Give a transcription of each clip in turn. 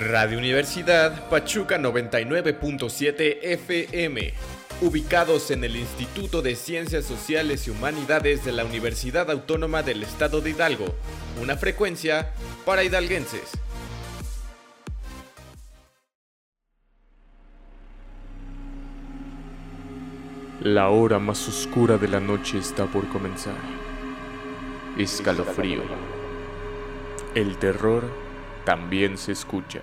Radio Universidad Pachuca 99.7 FM, ubicados en el Instituto de Ciencias Sociales y Humanidades de la Universidad Autónoma del Estado de Hidalgo, una frecuencia para hidalguenses. La hora más oscura de la noche está por comenzar. Escalofrío. El terror también se escucha.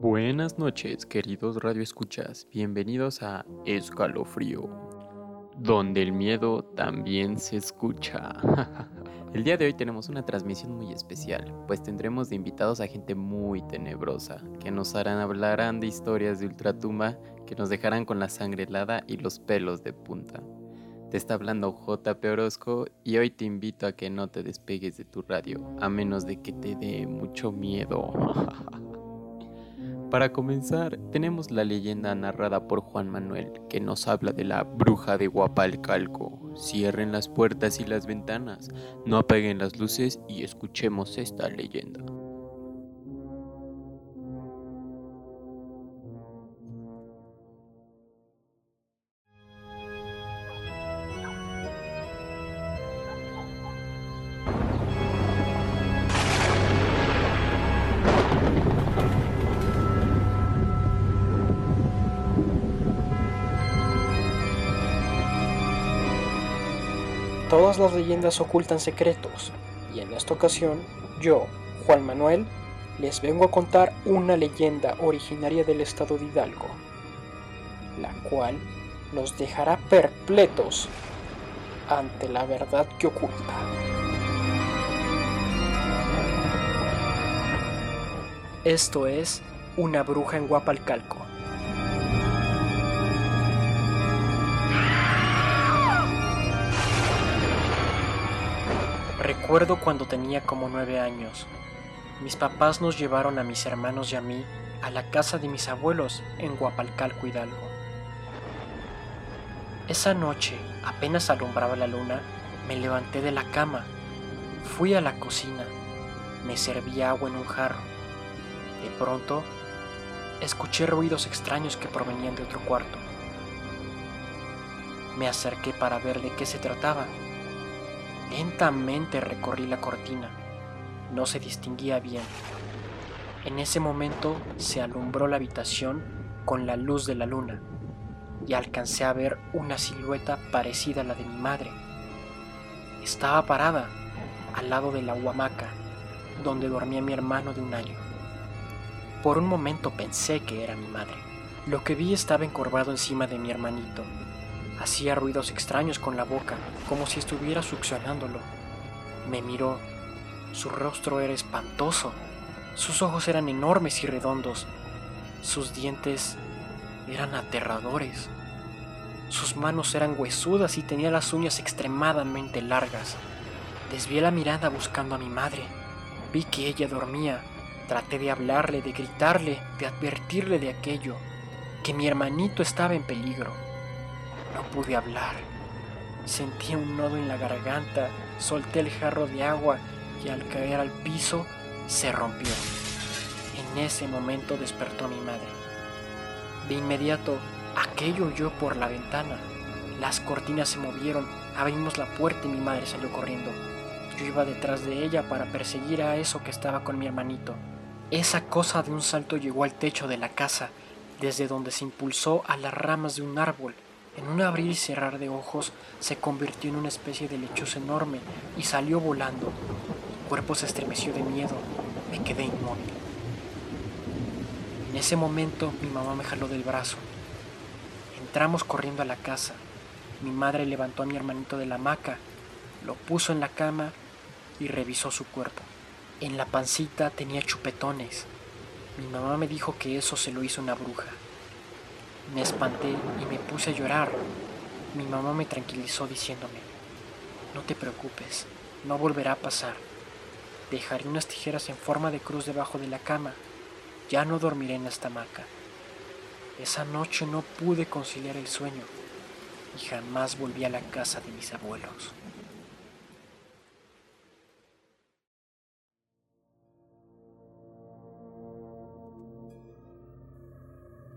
Buenas noches, queridos radioescuchas. Bienvenidos a Escalofrío, donde el miedo también se escucha. el día de hoy tenemos una transmisión muy especial, pues tendremos de invitados a gente muy tenebrosa, que nos harán hablarán de historias de ultratumba que nos dejarán con la sangre helada y los pelos de punta. Te está hablando JP Orozco y hoy te invito a que no te despegues de tu radio, a menos de que te dé mucho miedo. Para comenzar, tenemos la leyenda narrada por Juan Manuel, que nos habla de la bruja de Guapalcalco. Cierren las puertas y las ventanas, no apaguen las luces y escuchemos esta leyenda. Todas las leyendas ocultan secretos, y en esta ocasión, yo, Juan Manuel, les vengo a contar una leyenda originaria del estado de Hidalgo, la cual nos dejará perpletos ante la verdad que oculta. Esto es Una bruja en Guapalcalco. Recuerdo cuando tenía como nueve años. Mis papás nos llevaron a mis hermanos y a mí a la casa de mis abuelos en Guapalcalco, Hidalgo. Esa noche, apenas alumbraba la luna, me levanté de la cama, fui a la cocina, me serví agua en un jarro. De pronto, escuché ruidos extraños que provenían de otro cuarto. Me acerqué para ver de qué se trataba Lentamente recorrí la cortina. No se distinguía bien. En ese momento se alumbró la habitación con la luz de la luna y alcancé a ver una silueta parecida a la de mi madre. Estaba parada al lado de la huamaca donde dormía mi hermano de un año. Por un momento pensé que era mi madre. Lo que vi estaba encorvado encima de mi hermanito Hacía ruidos extraños con la boca, como si estuviera succionándolo. Me miró. Su rostro era espantoso. Sus ojos eran enormes y redondos. Sus dientes eran aterradores. Sus manos eran huesudas y tenía las uñas extremadamente largas. Desvié la mirada buscando a mi madre. Vi que ella dormía. Traté de hablarle, de gritarle, de advertirle de aquello, que mi hermanito estaba en peligro. No pude hablar. Sentí un nodo en la garganta, solté el jarro de agua y al caer al piso se rompió. En ese momento despertó mi madre. De inmediato, aquello oyó por la ventana. Las cortinas se movieron, abrimos la puerta y mi madre salió corriendo. Yo iba detrás de ella para perseguir a eso que estaba con mi hermanito. Esa cosa de un salto llegó al techo de la casa, desde donde se impulsó a las ramas de un árbol en un abrir y cerrar de ojos se convirtió en una especie de lechuza enorme y salió volando. Mi cuerpo se estremeció de miedo. Me quedé inmóvil. En ese momento mi mamá me jaló del brazo. Entramos corriendo a la casa. Mi madre levantó a mi hermanito de la hamaca, lo puso en la cama y revisó su cuerpo. En la pancita tenía chupetones. Mi mamá me dijo que eso se lo hizo una bruja. Me espanté y me puse a llorar. Mi mamá me tranquilizó diciéndome, no te preocupes, no volverá a pasar. Dejaré unas tijeras en forma de cruz debajo de la cama. Ya no dormiré en esta hamaca. Esa noche no pude conciliar el sueño y jamás volví a la casa de mis abuelos.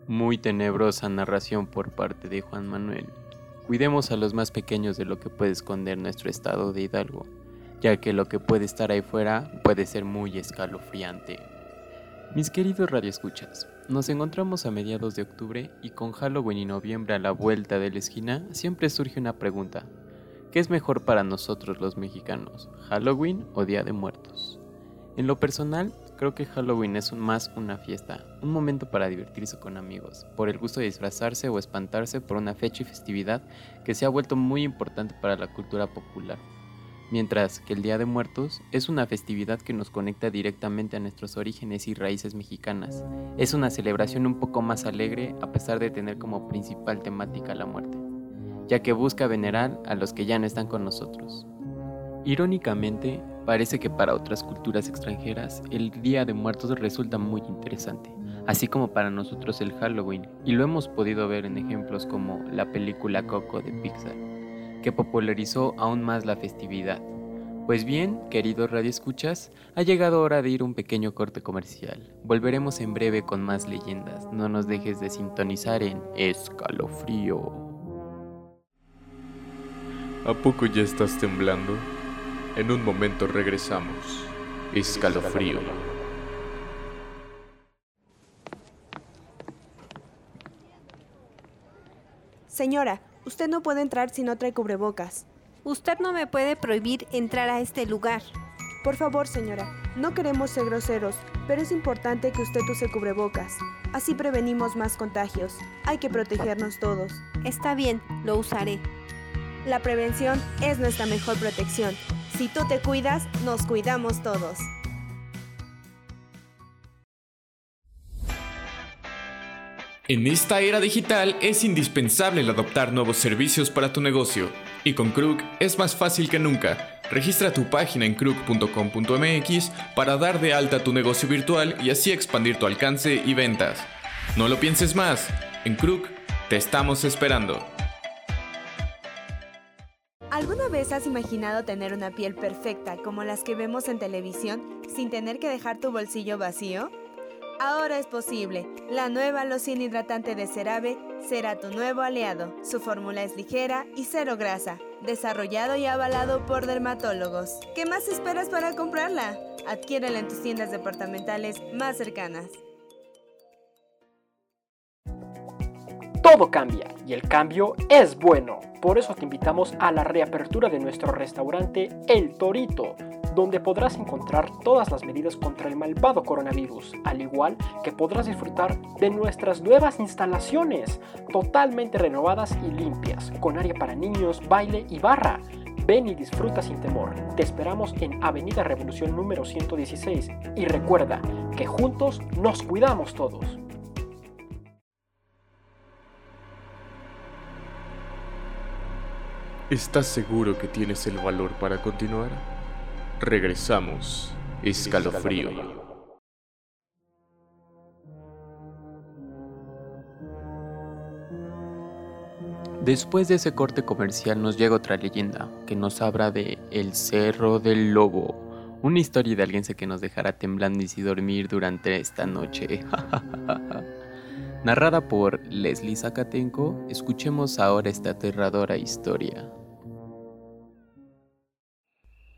Muy tenebrosa narración por parte de Juan Manuel. Cuidemos a los más pequeños de lo que puede esconder nuestro estado de Hidalgo, ya que lo que puede estar ahí fuera puede ser muy escalofriante. Mis queridos radioescuchas, nos encontramos a mediados de octubre y con Halloween y noviembre a la vuelta de la esquina siempre surge una pregunta. ¿Qué es mejor para nosotros los mexicanos, Halloween o Día de Muertos? En lo personal, creo que Halloween es más una fiesta, un momento para divertirse con amigos, por el gusto de disfrazarse o espantarse por una fecha y festividad que se ha vuelto muy importante para la cultura popular. Mientras que el Día de Muertos es una festividad que nos conecta directamente a nuestros orígenes y raíces mexicanas. Es una celebración un poco más alegre a pesar de tener como principal temática la muerte, ya que busca venerar a los que ya no están con nosotros. Irónicamente, parece que para otras culturas extranjeras el Día de Muertos resulta muy interesante, así como para nosotros el Halloween, y lo hemos podido ver en ejemplos como la película Coco de Pixar, que popularizó aún más la festividad. Pues bien, queridos radioescuchas, ha llegado hora de ir un pequeño corte comercial. Volveremos en breve con más leyendas. No nos dejes de sintonizar en Escalofrío. ¿A poco ya estás temblando? En un momento regresamos. Escalofrío. Señora, usted no puede entrar si no trae cubrebocas. Usted no me puede prohibir entrar a este lugar. Por favor, señora, no queremos ser groseros, pero es importante que usted use cubrebocas. Así prevenimos más contagios. Hay que protegernos todos. Está bien, lo usaré. La prevención es nuestra mejor protección. Si tú te cuidas, nos cuidamos todos. En esta era digital es indispensable el adoptar nuevos servicios para tu negocio. Y con Krug es más fácil que nunca. Registra tu página en krug.com.mx para dar de alta tu negocio virtual y así expandir tu alcance y ventas. No lo pienses más. En Krug te estamos esperando. ¿Alguna vez has imaginado tener una piel perfecta como las que vemos en televisión sin tener que dejar tu bolsillo vacío? Ahora es posible. La nueva loción hidratante de CeraVe será tu nuevo aliado. Su fórmula es ligera y cero grasa, desarrollado y avalado por dermatólogos. ¿Qué más esperas para comprarla? Adquiérela en tus tiendas departamentales más cercanas. Todo cambia y el cambio es bueno. Por eso te invitamos a la reapertura de nuestro restaurante El Torito, donde podrás encontrar todas las medidas contra el malvado coronavirus, al igual que podrás disfrutar de nuestras nuevas instalaciones, totalmente renovadas y limpias, con área para niños, baile y barra. Ven y disfruta sin temor. Te esperamos en Avenida Revolución número 116 y recuerda que juntos nos cuidamos todos. ¿Estás seguro que tienes el valor para continuar? Regresamos. Escalofrío. Después de ese corte comercial nos llega otra leyenda que nos habla de El Cerro del Lobo, una historia de alguien que nos dejará temblando y sin dormir durante esta noche. Narrada por Leslie Zacatenco, escuchemos ahora esta aterradora historia.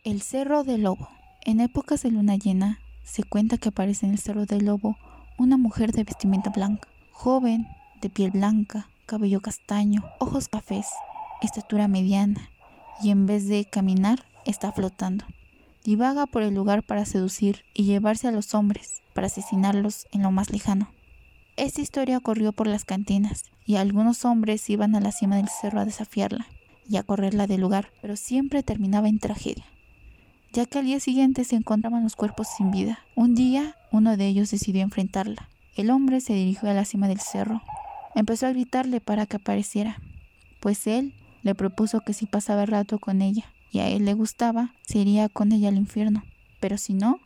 El Cerro del Lobo. En épocas de luna llena, se cuenta que aparece en el Cerro del Lobo una mujer de vestimenta blanca, joven, de piel blanca, cabello castaño, ojos cafés, estatura mediana, y en vez de caminar, está flotando. Divaga por el lugar para seducir y llevarse a los hombres, para asesinarlos en lo más lejano. Esta historia corrió por las cantinas, y algunos hombres iban a la cima del cerro a desafiarla y a correrla del lugar, pero siempre terminaba en tragedia ya que al día siguiente se encontraban los cuerpos sin vida. Un día, uno de ellos decidió enfrentarla. El hombre se dirigió a la cima del cerro, empezó a gritarle para que apareciera, pues él le propuso que si pasaba el rato con ella y a él le gustaba, se iría con ella al infierno, pero si no,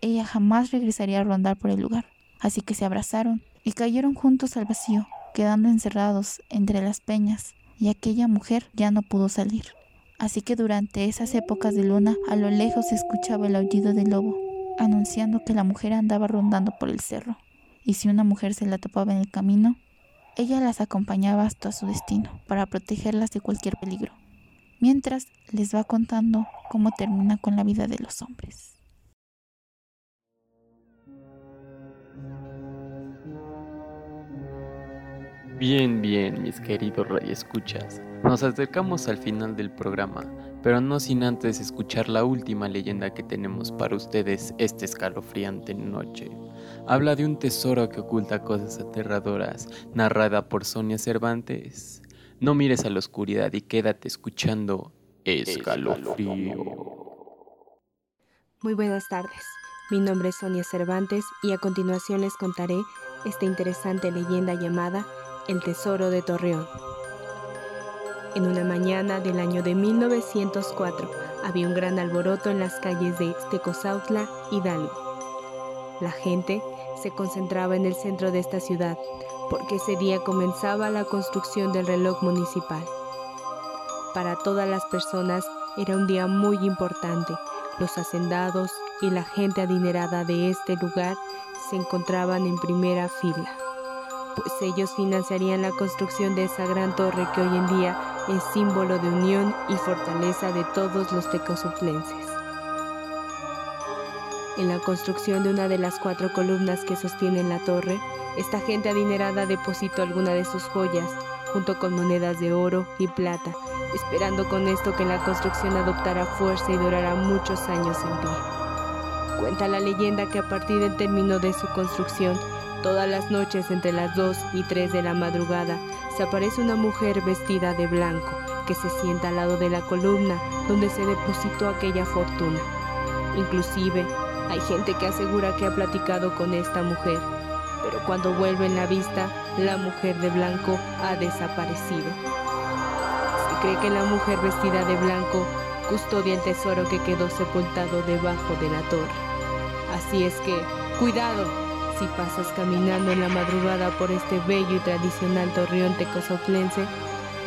ella jamás regresaría a rondar por el lugar. Así que se abrazaron y cayeron juntos al vacío, quedando encerrados entre las peñas, y aquella mujer ya no pudo salir. Así que durante esas épocas de luna, a lo lejos se escuchaba el aullido del lobo, anunciando que la mujer andaba rondando por el cerro, y si una mujer se la topaba en el camino, ella las acompañaba hasta su destino para protegerlas de cualquier peligro, mientras les va contando cómo termina con la vida de los hombres. Bien, bien, mis queridos radioescuchas. Nos acercamos al final del programa, pero no sin antes escuchar la última leyenda que tenemos para ustedes esta escalofriante noche. Habla de un tesoro que oculta cosas aterradoras, narrada por Sonia Cervantes. No mires a la oscuridad y quédate escuchando Escalofrío. Muy buenas tardes. Mi nombre es Sonia Cervantes y a continuación les contaré esta interesante leyenda llamada El Tesoro de Torreón. En una mañana del año de 1904 había un gran alboroto en las calles de Tecozautla, Hidalgo. La gente se concentraba en el centro de esta ciudad porque ese día comenzaba la construcción del reloj municipal. Para todas las personas era un día muy importante. Los hacendados y la gente adinerada de este lugar se encontraban en primera fila, pues ellos financiarían la construcción de esa gran torre que hoy en día es símbolo de unión y fortaleza de todos los tecosutlenses en la construcción de una de las cuatro columnas que sostienen la torre, esta gente adinerada depositó alguna de sus joyas, junto con monedas de oro y plata, esperando con esto que la construcción adoptara fuerza y durara muchos años en pie. Cuenta la leyenda que a partir del término de su construcción, todas las noches entre las 2 y 3 de la madrugada, se aparece una mujer vestida de blanco que se sienta al lado de la columna donde se depositó aquella fortuna. Inclusive, hay gente que asegura que ha platicado con esta mujer, pero cuando vuelve en la vista, la mujer de blanco ha desaparecido. Se cree que la mujer vestida de blanco custodia el tesoro que quedó sepultado debajo de la torre. Así es que, cuidado, si pasas caminando en la madrugada por este bello y tradicional torreón tecosoplense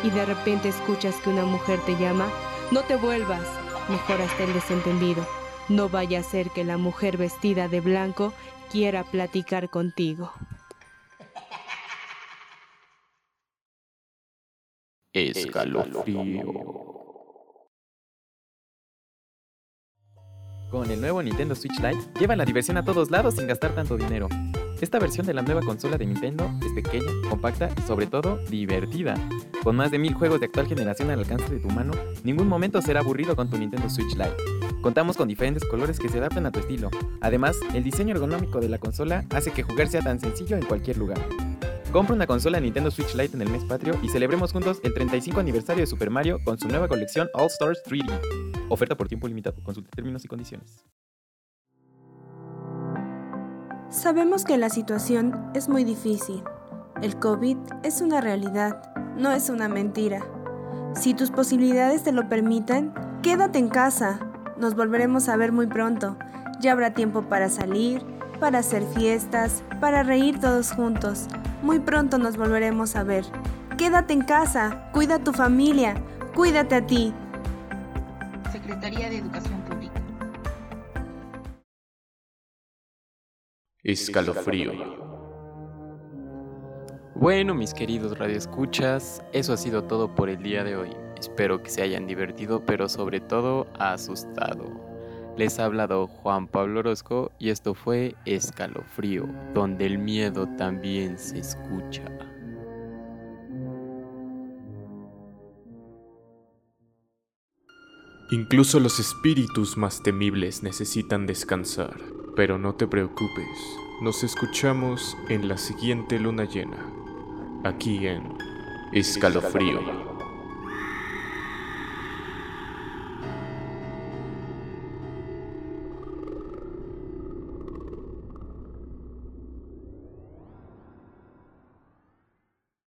y de repente escuchas que una mujer te llama, no te vuelvas, mejor hasta el desentendido. No vaya a ser que la mujer vestida de blanco quiera platicar contigo. Escalofrío. Con el nuevo Nintendo Switch Lite, lleva la diversión a todos lados sin gastar tanto dinero. Esta versión de la nueva consola de Nintendo es pequeña, compacta y sobre todo divertida. Con más de mil juegos de actual generación al alcance de tu mano, ningún momento será aburrido con tu Nintendo Switch Lite. Contamos con diferentes colores que se adaptan a tu estilo. Además, el diseño ergonómico de la consola hace que jugar sea tan sencillo en cualquier lugar. Compra una consola Nintendo Switch Lite en el mes patrio y celebremos juntos el 35 aniversario de Super Mario con su nueva colección All Stars 3D. Oferta por tiempo limitado. Consulte términos y condiciones. Sabemos que la situación es muy difícil. El COVID es una realidad, no es una mentira. Si tus posibilidades te lo permiten, quédate en casa. Nos volveremos a ver muy pronto. Ya habrá tiempo para salir, para hacer fiestas, para reír todos juntos. Muy pronto nos volveremos a ver. Quédate en casa, cuida a tu familia, cuídate a ti. Secretaría de Educación Pública. Escalofrío. Bueno, mis queridos radioescuchas, eso ha sido todo por el día de hoy. Espero que se hayan divertido, pero sobre todo asustado. Les ha hablado Juan Pablo Orozco y esto fue Escalofrío, donde el miedo también se escucha. Incluso los espíritus más temibles necesitan descansar. Pero no te preocupes, nos escuchamos en la siguiente luna llena, aquí en Escalofrío.